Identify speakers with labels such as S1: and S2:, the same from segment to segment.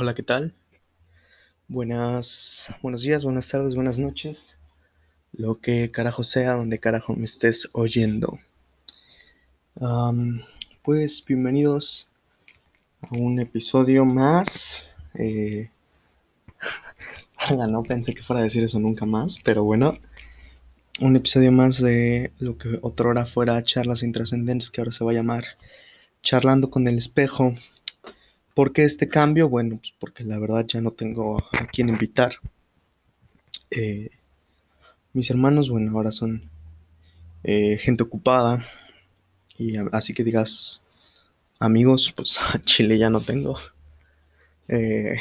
S1: Hola, ¿qué tal? Buenas, buenos días, buenas tardes, buenas noches. Lo que carajo sea, donde carajo me estés oyendo. Pues bienvenidos a un episodio más. Eh, no pensé que fuera a decir eso nunca más, pero bueno. Un episodio más de lo que otrora fuera charlas intrascendentes, que ahora se va a llamar Charlando con el espejo. ¿Por qué este cambio? Bueno, pues porque la verdad ya no tengo a quién invitar. Eh, mis hermanos, bueno, ahora son eh, gente ocupada. Y así que digas, amigos, pues a Chile ya no tengo. Eh,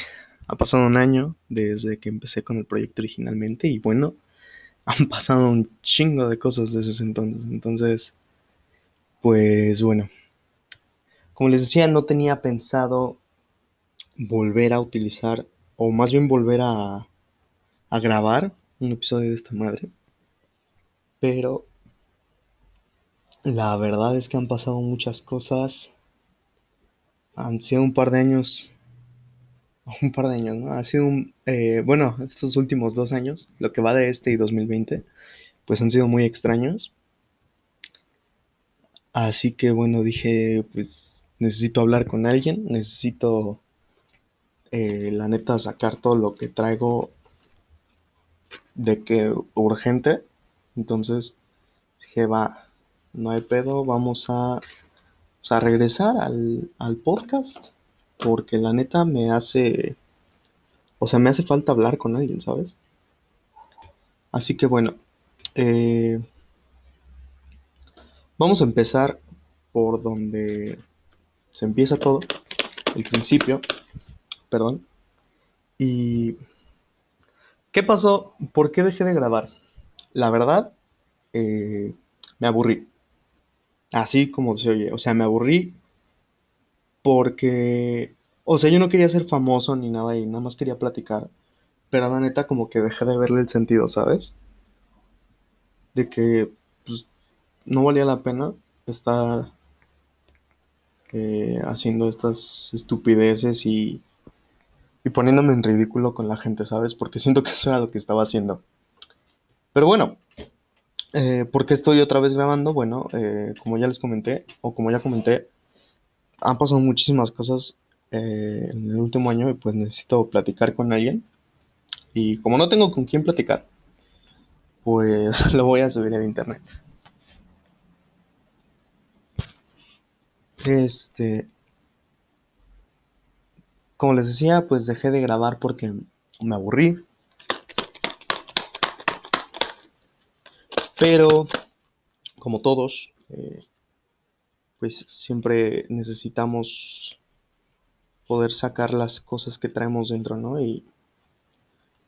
S1: ha pasado un año desde que empecé con el proyecto originalmente y bueno, han pasado un chingo de cosas desde ese entonces. Entonces, pues bueno, como les decía, no tenía pensado volver a utilizar, o más bien volver a, a grabar un episodio de esta madre. Pero la verdad es que han pasado muchas cosas. Han sido un par de años, un par de años, ¿no? Ha sido un, eh, bueno, estos últimos dos años, lo que va de este y 2020, pues han sido muy extraños. Así que bueno, dije, pues necesito hablar con alguien, necesito, eh, la neta, sacar todo lo que traigo de que urgente. Entonces dije, va, no hay pedo, vamos a, a regresar al, al podcast. Porque la neta me hace, o sea, me hace falta hablar con alguien, ¿sabes? Así que bueno, eh, vamos a empezar por donde se empieza todo, el principio, perdón. ¿Y qué pasó? ¿Por qué dejé de grabar? La verdad, eh, me aburrí. Así como se oye. O sea, me aburrí porque, o sea, yo no quería ser famoso ni nada y nada más quería platicar. Pero la neta como que dejé de verle el sentido, ¿sabes? De que pues, no valía la pena estar eh, haciendo estas estupideces y, y poniéndome en ridículo con la gente, ¿sabes? Porque siento que eso era lo que estaba haciendo. Pero bueno, eh, ¿por qué estoy otra vez grabando? Bueno, eh, como ya les comenté, o como ya comenté, han pasado muchísimas cosas eh, en el último año y pues necesito platicar con alguien. Y como no tengo con quién platicar, pues lo voy a subir en internet. Este, como les decía, pues dejé de grabar porque me aburrí. Pero, como todos, eh, pues siempre necesitamos poder sacar las cosas que traemos dentro, ¿no? Y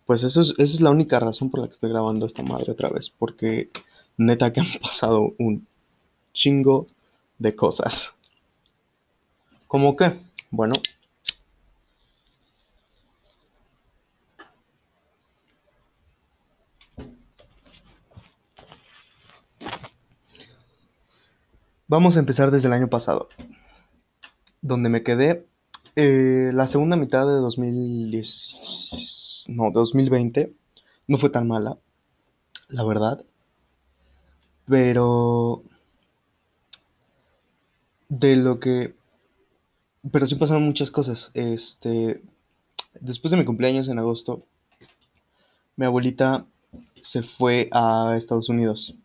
S1: pues eso es, esa es la única razón por la que estoy grabando esta madre otra vez, porque neta que han pasado un chingo de cosas. ¿Cómo qué? Bueno, vamos a empezar desde el año pasado, donde me quedé eh, la segunda mitad de 2010, no, 2020, no fue tan mala, la verdad, pero de lo que, pero sí pasaron muchas cosas. Este, después de mi cumpleaños en agosto, mi abuelita se fue a Estados Unidos.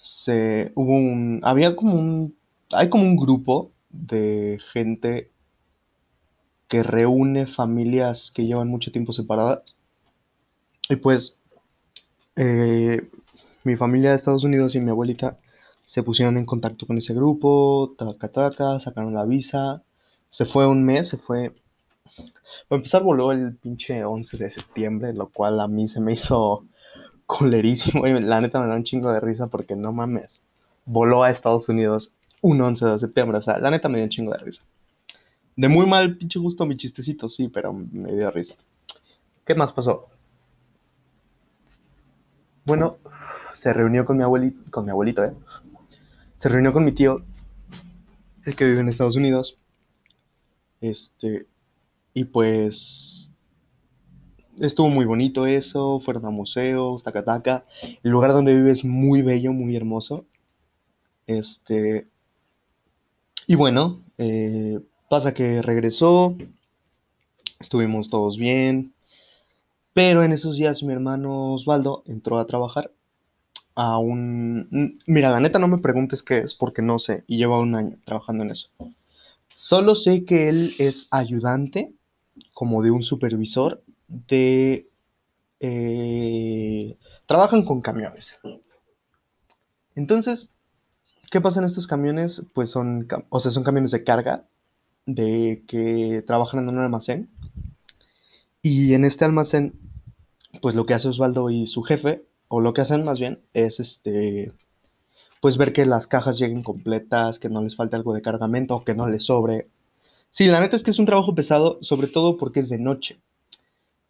S1: Se, hubo un, había como un, hay como un grupo de gente que reúne familias que llevan mucho tiempo separadas. Y pues eh, mi familia de Estados Unidos y mi abuelita se pusieron en contacto con ese grupo, taca taca, sacaron la visa, se fue un mes, se fue... Para empezar voló el pinche 11 de septiembre, lo cual a mí se me hizo culerísimo y la neta me da un chingo de risa porque no mames, voló a Estados Unidos un 11 de septiembre, o sea, la neta me dio un chingo de risa. De muy mal pinche gusto mi chistecito, sí, pero me dio risa. ¿Qué más pasó? Bueno, se reunió con mi abuelito, con mi abuelito, ¿eh? Se reunió con mi tío, el que vive en Estados Unidos. Este, Y pues estuvo muy bonito eso, fueron a museos, Tacataca. El lugar donde vive es muy bello, muy hermoso. Este. Y bueno, eh, pasa que regresó, estuvimos todos bien, pero en esos días mi hermano Osvaldo entró a trabajar a un... Mira, la neta no me preguntes qué es porque no sé y lleva un año trabajando en eso. Solo sé que él es ayudante como de un supervisor de... eh, trabajan con camiones. Entonces, ¿qué pasa en estos camiones? Pues son, o sea, son camiones de carga de que trabajan en un almacén. Y en este almacén, pues lo que hace Osvaldo y su jefe, o lo que hacen más bien, es este, pues ver que las cajas lleguen completas, que no les falte algo de cargamento, que no les sobre. Sí, la neta es que es un trabajo pesado, sobre todo porque es de noche.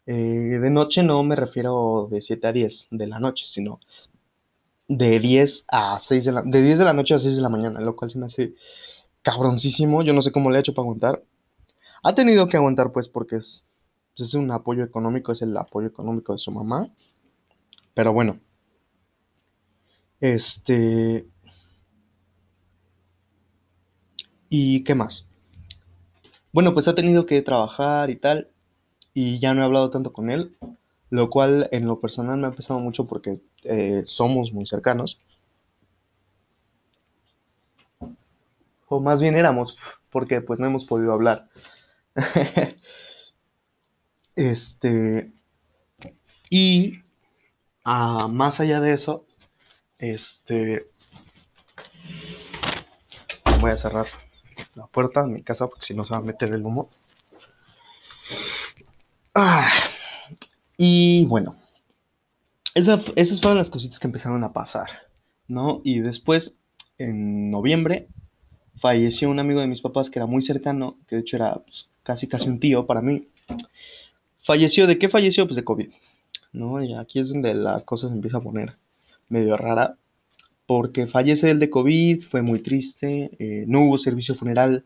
S1: Eh, de noche no me refiero de 7 a 10 de la noche, sino de 10 a 6 de la, de 10 de la noche a 6 de la mañana, lo cual se me hace cabroncísimo. Yo no sé cómo le ha hecho para aguantar. Ha tenido que aguantar, pues, porque es, es un apoyo económico, es el apoyo económico de su mamá. Pero bueno, este. ¿Y qué más? Bueno, pues ha tenido que trabajar y tal, y ya no he hablado tanto con él, lo cual en lo personal me ha pesado mucho porque eh, somos muy cercanos, o más bien éramos, porque pues no hemos podido hablar. Este, y ah, más allá de eso, este, voy a cerrar la puerta de mi casa porque si no se va a meter el humo. Ah, y bueno, esas fueron las cositas que empezaron a pasar, ¿no? Y después, en noviembre, falleció un amigo de mis papás que era muy cercano, que de hecho era pues, casi casi un tío para mí. Falleció, ¿de qué falleció? Pues de COVID, ¿no? Y aquí es donde la cosa se empieza a poner medio rara, porque fallece él de COVID, fue muy triste, eh, no hubo servicio funeral,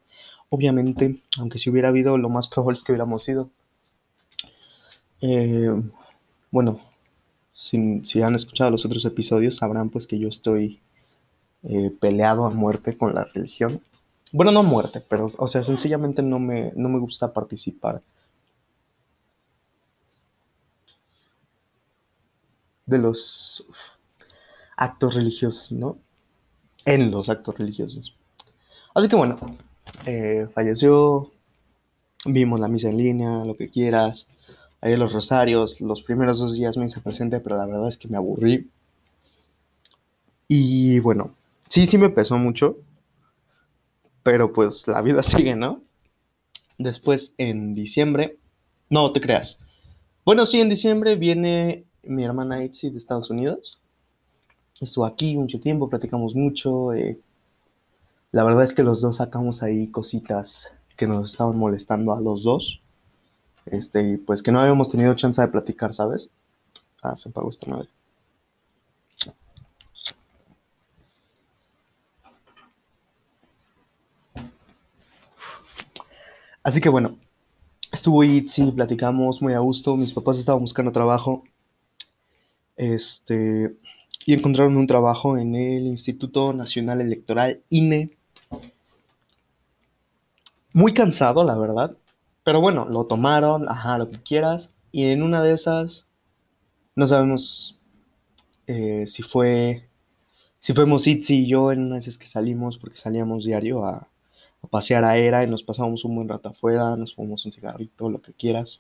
S1: obviamente, aunque si hubiera habido, lo más probable es que hubiéramos ido. Eh, bueno, si, han escuchado los otros episodios, sabrán pues que yo estoy eh, peleado a muerte con la religión. Bueno, no a muerte, pero, o sea, sencillamente no me, no me gusta participar de los actos religiosos, ¿no? En los actos religiosos. Así que bueno, eh, falleció, vimos la misa en línea, lo que quieras, ahí los rosarios, los primeros dos días me hice presente, pero la verdad es que me aburrí. Y bueno, sí, sí me pesó mucho, pero pues la vida sigue, ¿no? Después en diciembre, no te creas. Bueno, sí, en diciembre viene mi hermana Itzy de Estados Unidos. Estuvo aquí mucho tiempo, platicamos mucho. eh, la verdad es que los dos sacamos ahí cositas que nos estaban molestando a los dos. Este, y pues que no habíamos tenido chance de platicar, ¿sabes? Ah, se apagó esta madre. Así que bueno, estuvo Itzy, platicamos muy a gusto. Mis papás estaban buscando trabajo. Este, y encontraron un trabajo en el Instituto Nacional Electoral, INE. Muy cansado, la verdad. Pero bueno, lo tomaron, ajá, lo que quieras. Y en una de esas, no sabemos eh, si fue, si fuimos Itzy y yo en una de esas que salimos, porque salíamos diario a, pasear a Era y nos pasábamos un buen rato afuera, nos fumamos un cigarrito, lo que quieras.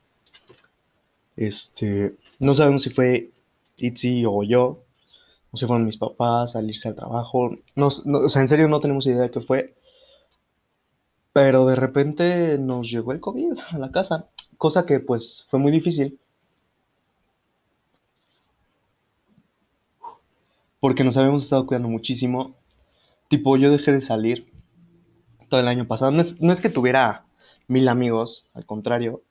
S1: Este, no sabemos si fue Itzy o yo, o si fueron mis papás a irse al trabajo. No, no, o sea, en serio no tenemos idea de qué fue. Pero de repente nos llegó el COVID a la casa, cosa que pues fue muy difícil porque nos habíamos estado cuidando muchísimo. Tipo, yo dejé de salir todo el año pasado. No es, no es que tuviera mil amigos, al contrario.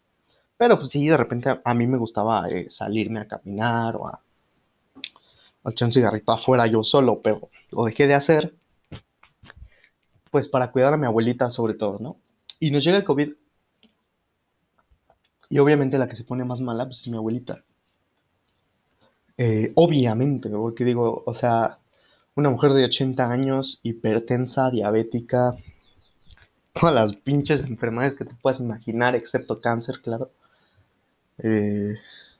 S1: Pero pues sí, de repente a, mí me gustaba eh, salirme a caminar o a, a echar un cigarrito afuera yo solo, pero lo dejé de hacer, pues para cuidar a mi abuelita sobre todo, ¿no? Y nos llega el COVID Y obviamente la que se pone más mala pues, es mi abuelita. Eh, obviamente, porque digo, o sea, una mujer de 80 años, hipertensa, diabética, todas las pinches enfermedades que te puedas imaginar, excepto cáncer, claro. Eh,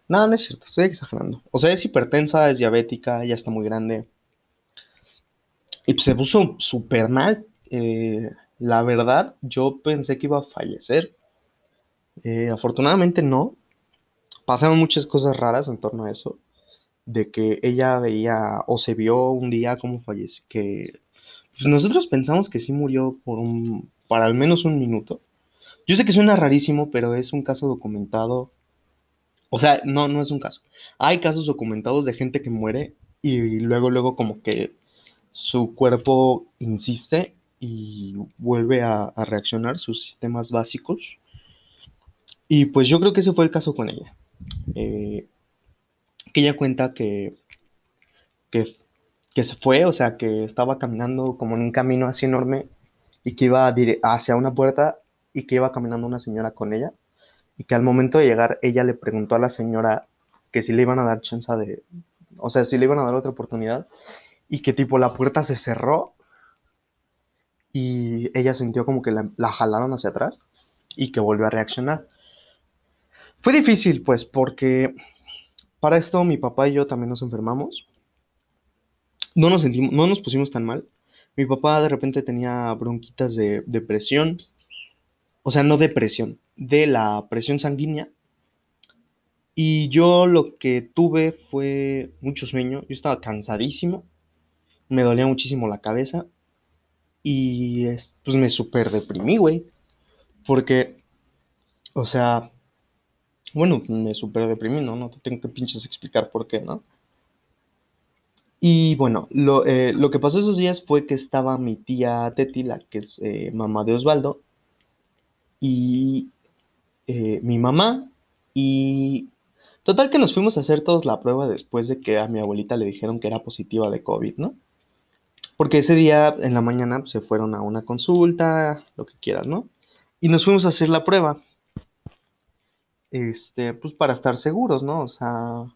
S1: no, no es cierto, estoy exagerando. O sea, es hipertensa, es diabética, ya está muy grande. Y se puso súper mal. Eh, la verdad, yo pensé que iba a fallecer. Eh, afortunadamente no. Pasaron muchas cosas raras en torno a eso. De que ella veía o se vio un día como falleció. Que pues, nosotros pensamos que sí murió por un, para al menos un minuto. Yo sé que suena rarísimo, pero es un caso documentado. O sea, no, no es un caso. Hay casos documentados de gente que muere y luego, luego como que su cuerpo insiste y vuelve a, reaccionar sus sistemas básicos. Y pues yo creo que ese fue el caso con ella. Eh, que ella cuenta que, que, que, se fue, o sea, que estaba caminando como en un camino así enorme y que iba hacia una puerta y que iba caminando una señora con ella y que al momento de llegar ella le preguntó a la señora que si le iban a dar chance de, o sea, si le iban a dar otra oportunidad y que tipo la puerta se cerró y ella sintió como que la, jalaron hacia atrás y que volvió a reaccionar. Fue difícil pues porque para esto mi papá y yo también nos enfermamos. No nos sentimos, no nos pusimos tan mal. Mi papá de repente tenía bronquitas de depresión, o sea, no depresión, de la presión sanguínea. Y yo lo que tuve fue mucho sueño, yo estaba cansadísimo, me dolía muchísimo la cabeza y pues me súper deprimí, güey. Porque, o sea, bueno, me súper deprimí, ¿no? No te tengo que pinches explicar por qué, ¿no? Y bueno, lo, eh, lo, que pasó esos días fue que estaba mi tía Teti, la que es eh, mamá de Osvaldo, y eh, mi mamá, y total que nos fuimos a hacer todos la prueba después de que a mi abuelita le dijeron que era positiva de COVID, ¿no? Porque ese día en la mañana pues, se fueron a una consulta, lo que quieras, ¿no? Y nos fuimos a hacer la prueba. Este, pues para estar seguros, ¿no? O sea,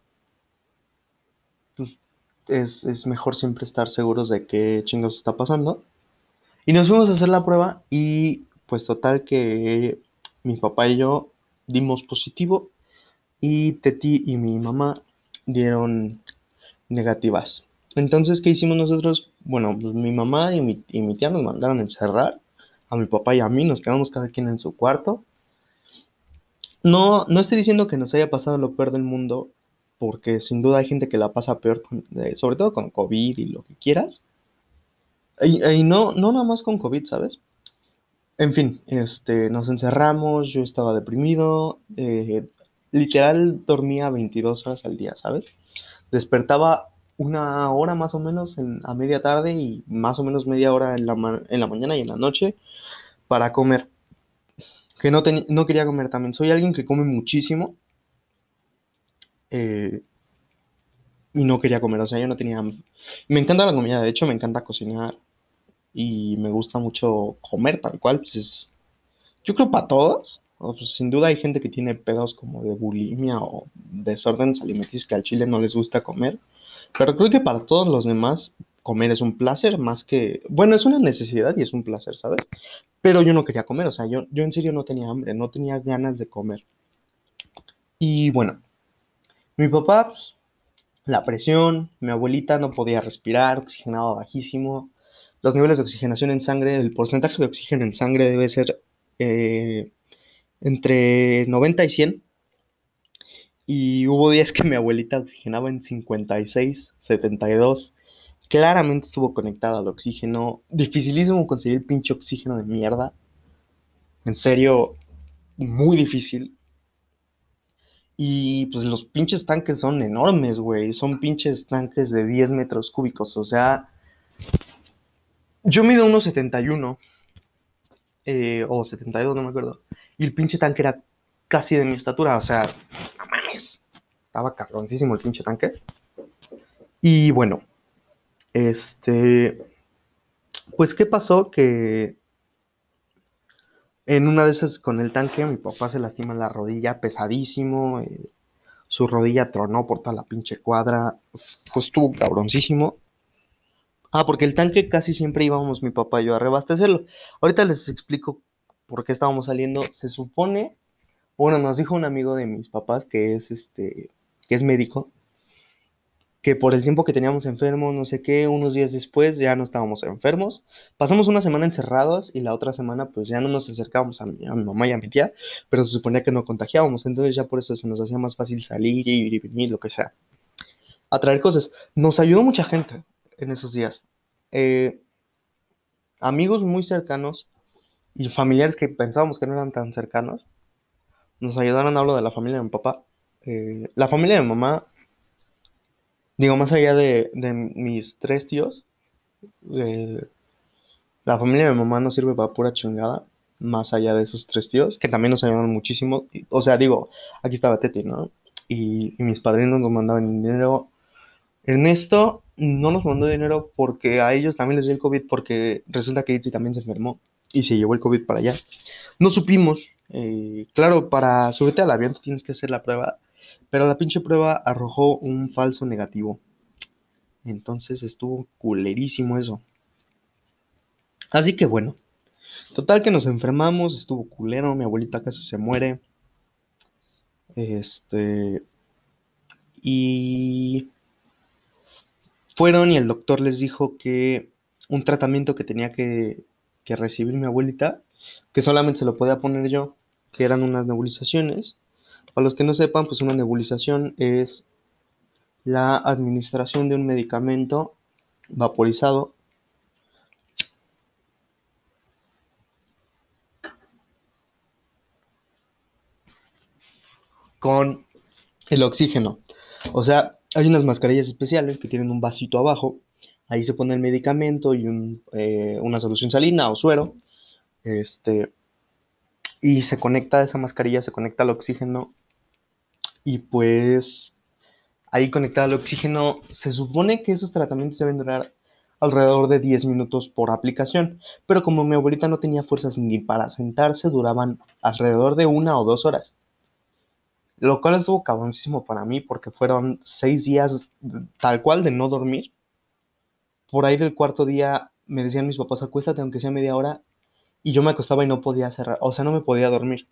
S1: pues es, es mejor siempre estar seguros de qué chingos está pasando. Y nos fuimos a hacer la prueba y pues total que mi papá y yo dimos positivo y Teti y mi mamá dieron negativas. Entonces, ¿qué hicimos nosotros? Bueno, pues mi mamá y mi, y tía nos mandaron a encerrar. A mi papá y a mí nos quedamos cada quien en su cuarto. No, no estoy diciendo que nos haya pasado lo peor del mundo, porque sin duda hay gente que la pasa peor, sobre todo con COVID y lo que quieras. Y, no, no nada más con COVID, ¿sabes? En fin, este, nos encerramos, yo estaba deprimido, eh, literal dormía 22 horas al día, ¿sabes? Despertaba una hora más o menos a media tarde y más o menos media hora en la, en la mañana y en la noche para comer. Que no, no quería comer también. Soy alguien que come muchísimo. Eh, y no quería comer, o sea, yo no tenía Me encanta la comida, de hecho me encanta cocinar y me gusta mucho comer tal cual, pues es, yo creo para todos, pues, sin duda hay gente que tiene pedos como de bulimia o desórdenes alimenticios que al chile no les gusta comer, pero creo que para todos los demás comer es un placer más que, bueno, es una necesidad y es un placer, ¿sabes? Pero yo no quería comer, o sea, yo, yo en serio no tenía hambre, no tenía ganas de comer. Y bueno, mi papá, pues, la presión, mi abuelita no podía respirar, oxigenaba bajísimo, los niveles de oxigenación en sangre, el porcentaje de oxígeno en sangre debe ser eh, entre 90 y 100 y hubo días que mi abuelita oxigenaba en 56, 72. Claramente estuvo conectada al oxígeno. Dificilísimo conseguir pinche oxígeno de mierda. En serio, muy difícil. Y pues los pinches tanques son enormes, güey. Son pinches tanques de 10 metros cúbicos. O sea, yo mido unos 71. Eh, o 72, no me acuerdo. Y el pinche tanque era casi de mi estatura. O sea, estaba cabroncísimo el pinche tanque. Y bueno, este. Pues, ¿qué pasó? Que. En una de esas con el tanque, mi papá se lastima la rodilla pesadísimo. eh, su rodilla tronó por toda la pinche cuadra. Pues estuvo cabroncísimo. Ah, porque el tanque casi siempre íbamos mi papá y yo a reabastecerlo. Ahorita les explico por qué estábamos saliendo. Se supone, bueno, nos dijo un amigo de mis papás que es este, que es médico, que por el tiempo que teníamos enfermos, no sé qué, unos días después ya no estábamos enfermos. Pasamos una semana encerrados y la otra semana pues ya no nos acercábamos a mi, a mi mamá y a mi tía, pero se suponía que no contagiábamos, entonces ya por eso se nos hacía más fácil salir y ir y venir, lo que sea. A traer cosas. Nos ayudó mucha gente en esos días. Eh, amigos muy cercanos y familiares que pensábamos que no eran tan cercanos, nos ayudaron, hablo de la familia de mi papá. Eh, la familia de mamá Digo, más allá de, de mis tres tíos, eh, la familia de mamá no sirve para pura chingada, más allá de esos tres tíos, que también nos ayudaron muchísimo. O sea, digo, aquí estaba Teti, ¿no? Y, y mis padrinos nos mandaban dinero. Ernesto no nos mandó dinero porque a ellos también les dio el COVID, porque resulta que Itzi también se enfermó y se llevó el COVID para allá. No supimos. eh, claro, para subirte al avión tienes que hacer la prueba, pero la pinche prueba arrojó un falso negativo. Entonces estuvo culerísimo eso. Así que bueno, total que nos enfermamos, estuvo culero, mi abuelita casi se muere. Este, y fueron y el doctor les dijo que un tratamiento que tenía que, que recibir mi abuelita, que solamente se lo podía poner yo, que eran unas nebulizaciones. Para los que no sepan, pues una nebulización es la administración de un medicamento vaporizado con el oxígeno. O sea, hay unas mascarillas especiales que tienen un vasito abajo. Ahí se pone el medicamento y eh, una solución salina o suero. Este, y se conecta esa mascarilla, se conecta al oxígeno. Y pues ahí conectado al oxígeno, se supone que esos tratamientos deben durar alrededor de 10 minutos por aplicación. Pero como mi abuelita no tenía fuerzas ni para sentarse, duraban alrededor de una o dos horas. Lo cual estuvo cabroncísimo para mí porque fueron seis días tal cual de no dormir. Por ahí del cuarto día me decían mis papás, acuéstate aunque sea media hora. Y yo me acostaba y no podía cerrar, o sea, no me podía dormir.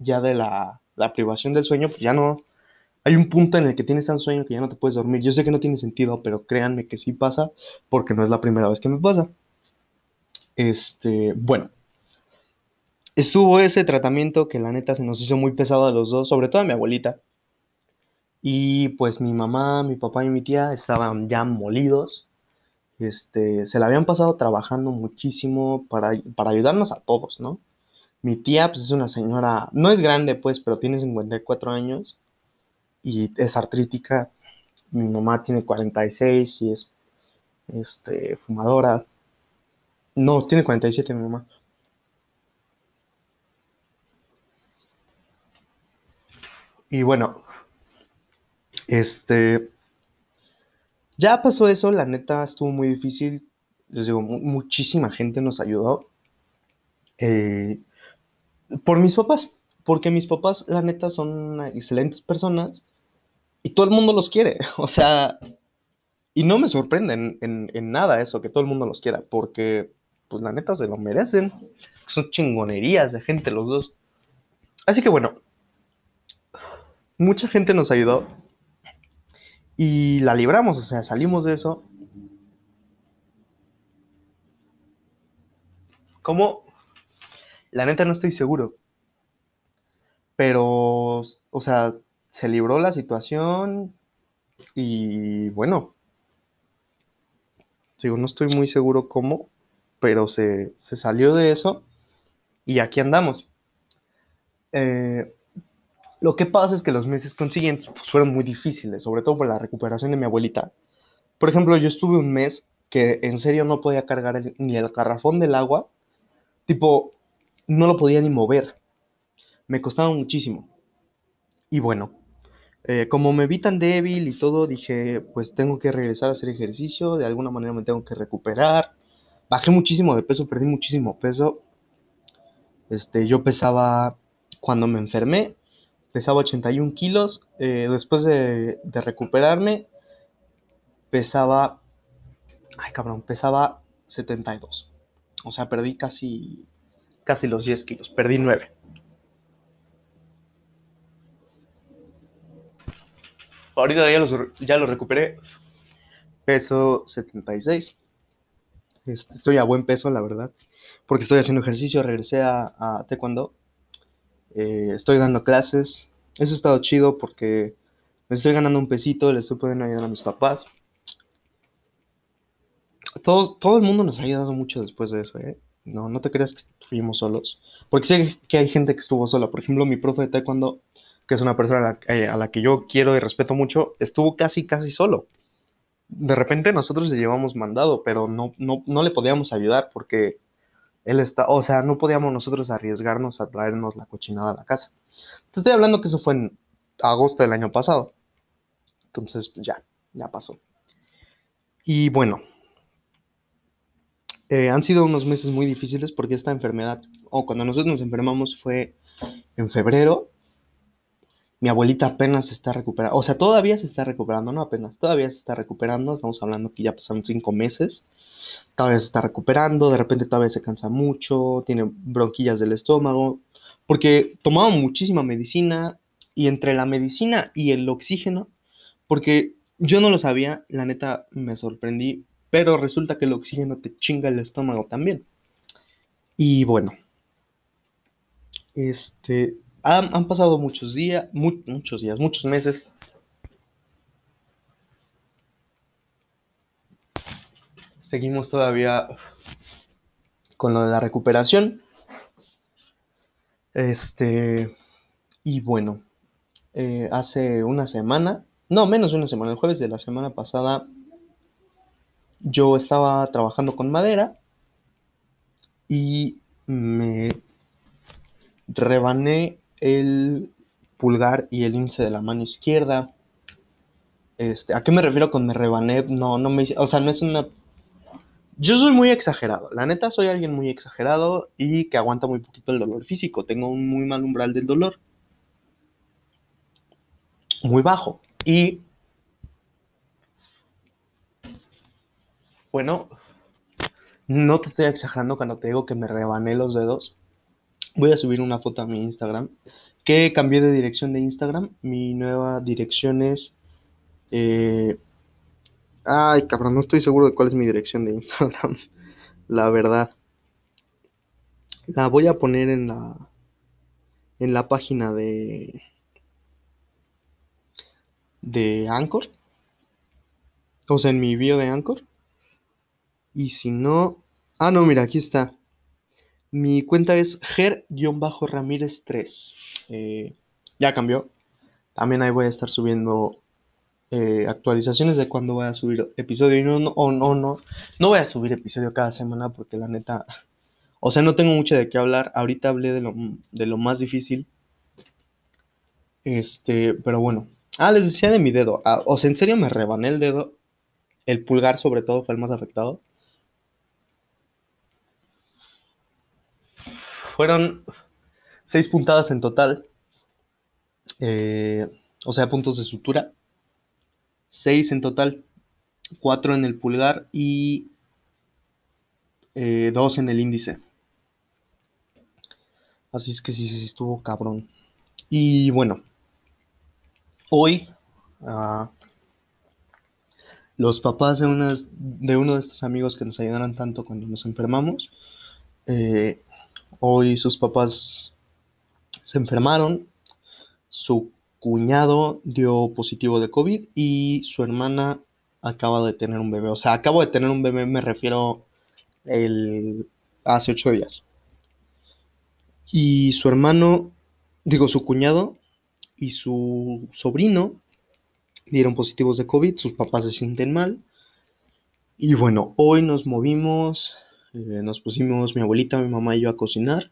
S1: Ya de la, privación del sueño, pues ya no. Hay un punto en el que tienes tan sueño que ya no te puedes dormir. Yo sé que no tiene sentido, pero créanme que sí pasa porque no es la primera vez que me pasa. Este, bueno, estuvo ese tratamiento que la neta se nos hizo muy pesado a los dos, sobre todo a mi abuelita. Y pues mi mamá, mi papá y mi tía estaban ya molidos. Este, se la habían pasado trabajando muchísimo para, para ayudarnos a todos, ¿no? Mi tía, pues es una señora, no es grande, pues, pero tiene 54 años y es artrítica. Mi mamá tiene 46 y es, este, fumadora. No, tiene 47 mi mamá. Y bueno, este, ya pasó eso, la neta estuvo muy difícil. Les digo, mu- muchísima gente nos ayudó. eh, por mis papás, porque mis papás, la neta, son excelentes personas y todo el mundo los quiere. O sea, y no me sorprende en, en- en nada eso, que todo el mundo los quiera, porque, pues la neta, se lo merecen. Son chingonerías de gente los dos. Así que bueno, mucha gente nos ayudó y la libramos, o sea, salimos de eso. ¿Cómo? La neta no estoy seguro, pero, o sea, se libró la situación y bueno, digo, no estoy muy seguro cómo, pero se, se salió de eso y aquí andamos. Eh, lo que pasa es que los meses consiguientes pues, fueron muy difíciles, sobre todo por la recuperación de mi abuelita. Por ejemplo, yo estuve un mes que en serio no podía cargar ni el garrafón del agua, tipo, no lo podía ni mover, me costaba muchísimo. Y bueno, eh, como me vi tan débil y todo, dije, pues tengo que regresar a hacer ejercicio, de alguna manera me tengo que recuperar. Bajé muchísimo de peso, perdí muchísimo peso Este, yo pesaba, cuando me enfermé, pesaba 81 kilos. Eh, después de, de recuperarme, pesaba, ay cabrón, pesaba 72. O sea, perdí casi, casi los 10 kilos, perdí 9. Ahorita ya lo, ya lo recuperé, peso 76. Este, estoy a buen peso, la verdad, porque estoy haciendo ejercicio, regresé a, a taekwondo, eh, estoy dando clases, eso ha estado chido porque me estoy ganando un pesito, le estoy pudiendo ayudar a mis papás. Todo, todo el mundo nos ha ayudado mucho después de eso, ¿eh? No, no te creas que estuvimos solos. Porque sé que hay gente que estuvo sola. Por ejemplo, mi profe de taekwondo, que es una persona a la, eh, a la que yo quiero y respeto mucho, estuvo casi, casi solo. De repente nosotros le llevamos mandado, pero no, no, no le podíamos ayudar porque él está, o sea, no podíamos nosotros arriesgarnos a traernos la cochinada a la casa. Te estoy hablando que eso fue en agosto del año pasado. Entonces, pues ya, ya pasó. Y bueno, eh, han sido unos meses muy difíciles porque esta enfermedad, o cuando nosotros nos enfermamos fue en febrero. Mi abuelita apenas se está recuperando, o sea, todavía se está recuperando, no apenas, todavía se está recuperando. Estamos hablando que ya pasaron cinco meses. Todavía se está recuperando, de repente todavía se cansa mucho, tiene bronquillas del estómago, porque tomaba muchísima medicina y entre la medicina y el oxígeno, porque yo no lo sabía, la neta me sorprendí, pero resulta que el oxígeno te chinga el estómago también. Y bueno, este, han, pasado muchos días, mu muchos días, muchos meses. Seguimos todavía con lo de la recuperación. Este, y bueno, eh, hace una semana, no, menos de una semana, el jueves de la semana pasada, yo estaba trabajando con madera y me rebané el pulgar y el índice de la mano izquierda. Este, ¿a qué me refiero con me rebané? No, no me, o sea, no es una yo soy muy exagerado, la neta soy alguien muy exagerado y que aguanta muy poquito el dolor físico. Tengo un muy mal umbral del dolor. Muy bajo. Y bueno, no te estoy exagerando cuando te digo que me rebané los dedos. Voy a subir una foto a mi Instagram. Que cambié de dirección de Instagram. Mi nueva dirección es eh, Ay, cabrón, no estoy seguro de cuál es mi dirección de Instagram. La verdad. La voy a poner en la en la página de de Anchor. O sea, en mi bio de Anchor. Y si no, ah no, mira, aquí está. Mi cuenta es ger-ramírez 3. Eh, ya cambió. También ahí voy a estar subiendo eh, actualizaciones de cuando voy a subir episodio y no, no, no, no, no voy a subir episodio cada semana porque la neta, o sea, no tengo mucho de qué hablar. Ahorita hablé de lo, de lo más difícil. Este, pero bueno. Ah, les decía de mi dedo. Ah, o sea, en serio me rebané el dedo. El pulgar sobre todo fue el más afectado. Fueron seis puntadas en total. Eh, o sea, puntos de sutura. 6 en total, 4 en el pulgar y 2 eh, en el índice. Así es que sí, sí, estuvo cabrón. Y bueno, hoy uh, los papás de, unas, de uno de estos amigos que nos ayudaron tanto cuando nos enfermamos, eh, hoy sus papás se enfermaron, su cuñado dio positivo de COVID y su hermana acaba de tener un bebé. O sea, acabo de tener un bebé, me refiero el, hace ocho días. Y su hermano, digo, su cuñado y su sobrino dieron positivos de COVID, sus papás se sienten mal. Y bueno, hoy nos movimos, eh, nos pusimos mi abuelita, mi mamá y yo a cocinar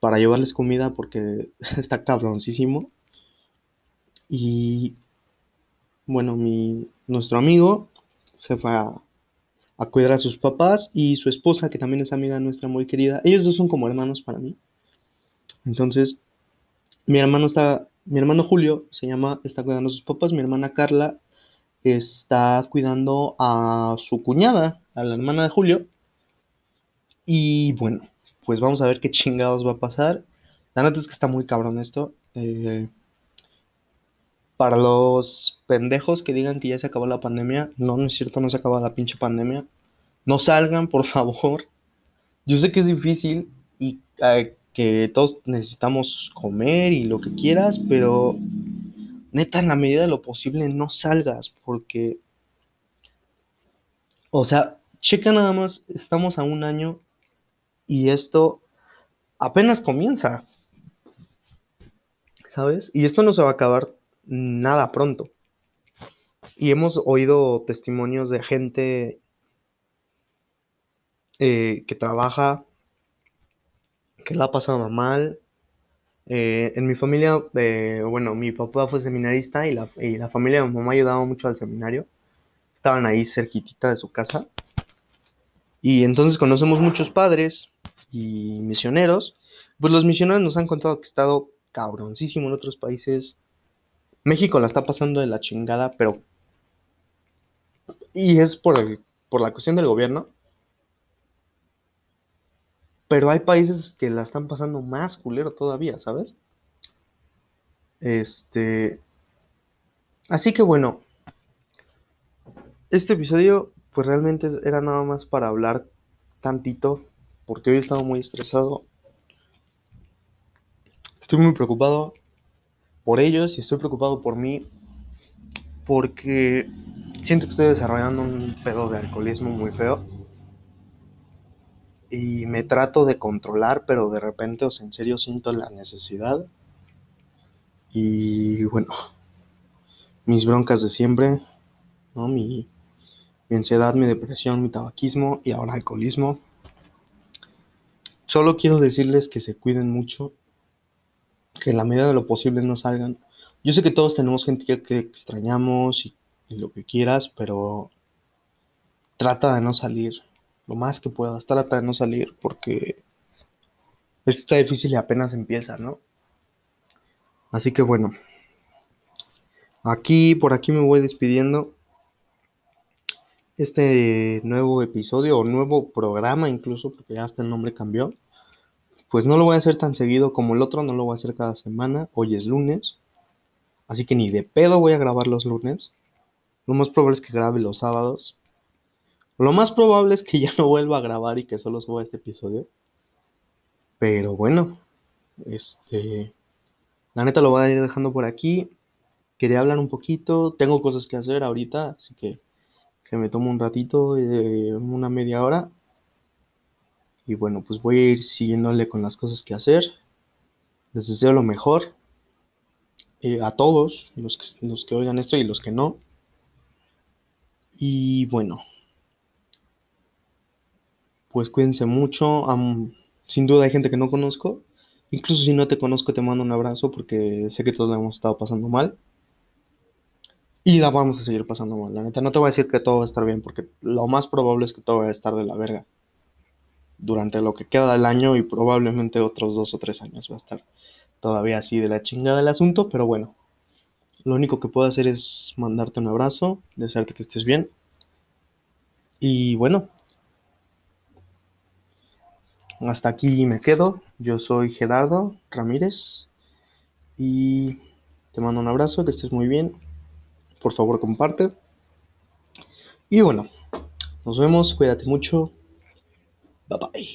S1: para llevarles comida porque está cabroncísimo. Y bueno, mi, nuestro amigo se fue a, cuidar a sus papás y su esposa, que también es amiga nuestra muy querida. Ellos dos son como hermanos para mí. Entonces, mi hermano está, mi hermano Julio se llama, está cuidando a sus papás, mi hermana Carla está cuidando a su cuñada, a la hermana de Julio. Y bueno, pues vamos a ver qué chingados va a pasar. La neta es que está muy cabrón esto. Eh, para los pendejos que digan que ya se acabó la pandemia, no, no es cierto, no se acaba la pinche pandemia. No salgan, por favor. Yo sé que es difícil y eh, que todos necesitamos comer y lo que quieras, pero neta, en la medida de lo posible, no salgas, porque, o sea, checa nada más, estamos a un año y esto apenas comienza, ¿sabes? Y esto no se va a acabar nada pronto. Y hemos oído testimonios de gente eh, que trabaja, que la ha pasado mal. Eh, en mi familia, eh, bueno, mi papá fue seminarista y la, y la familia de mi mamá ayudaba mucho al seminario. Estaban ahí cerquitita de su casa. Y entonces conocemos muchos padres y misioneros. Pues los misioneros nos han contado que ha estado cabroncísimo en otros países. México la está pasando de la chingada, pero... Y es por, por la cuestión del gobierno. Pero hay países que la están pasando más culero todavía, ¿sabes? Este... Así que bueno, este episodio pues realmente era nada más para hablar tantito, porque hoy he estado muy estresado. Estoy muy preocupado por ellos y estoy preocupado por mí, porque siento que estoy desarrollando un pedo de alcoholismo muy feo. Y me trato de controlar, pero de repente, o sea, en serio siento la necesidad. Y bueno, mis broncas de siempre, ¿no? Mi, mi ansiedad, mi depresión, mi tabaquismo y ahora alcoholismo. Solo quiero decirles que se cuiden mucho, que en la medida de lo posible no salgan. Yo sé que todos tenemos gente que extrañamos y, lo que quieras, pero trata de no salir lo más que puedas, trata de no salir porque esto está difícil y apenas empieza, ¿no? Así que bueno, aquí por aquí me voy despidiendo este nuevo episodio o nuevo programa incluso, porque ya hasta el nombre cambió, pues no lo voy a hacer tan seguido como el otro, no lo voy a hacer cada semana, hoy es lunes, así que ni de pedo voy a grabar los lunes, lo más probable es que grabe los sábados, lo más probable es que ya no vuelva a grabar y que solo suba este episodio, pero bueno, este, la neta lo voy a ir dejando por aquí, quería hablar un poquito, tengo cosas que hacer ahorita, así que que me tomo un ratito, una media hora. Y bueno, pues voy a ir siguiéndole con las cosas que hacer. Les deseo lo mejor eh, a todos, los que, los que oigan esto y los que no. Y bueno, pues cuídense mucho. sin duda hay gente que no conozco. Incluso si no te conozco, te mando un abrazo porque sé que todos la hemos estado pasando mal. Y la vamos a seguir pasando mal. La neta, no te voy a decir que todo va a estar bien, porque lo más probable es que todo va a estar de la verga. Durante lo que queda del año y probablemente otros dos o tres años va a estar todavía así de la chingada el asunto, pero bueno. Lo único que puedo hacer es mandarte un abrazo, desearte que estés bien. Y bueno, hasta aquí me quedo. Yo soy Gerardo Ramírez y te mando un abrazo, que estés muy bien por favor comparte. Y bueno, nos vemos, cuídate mucho. Bye bye.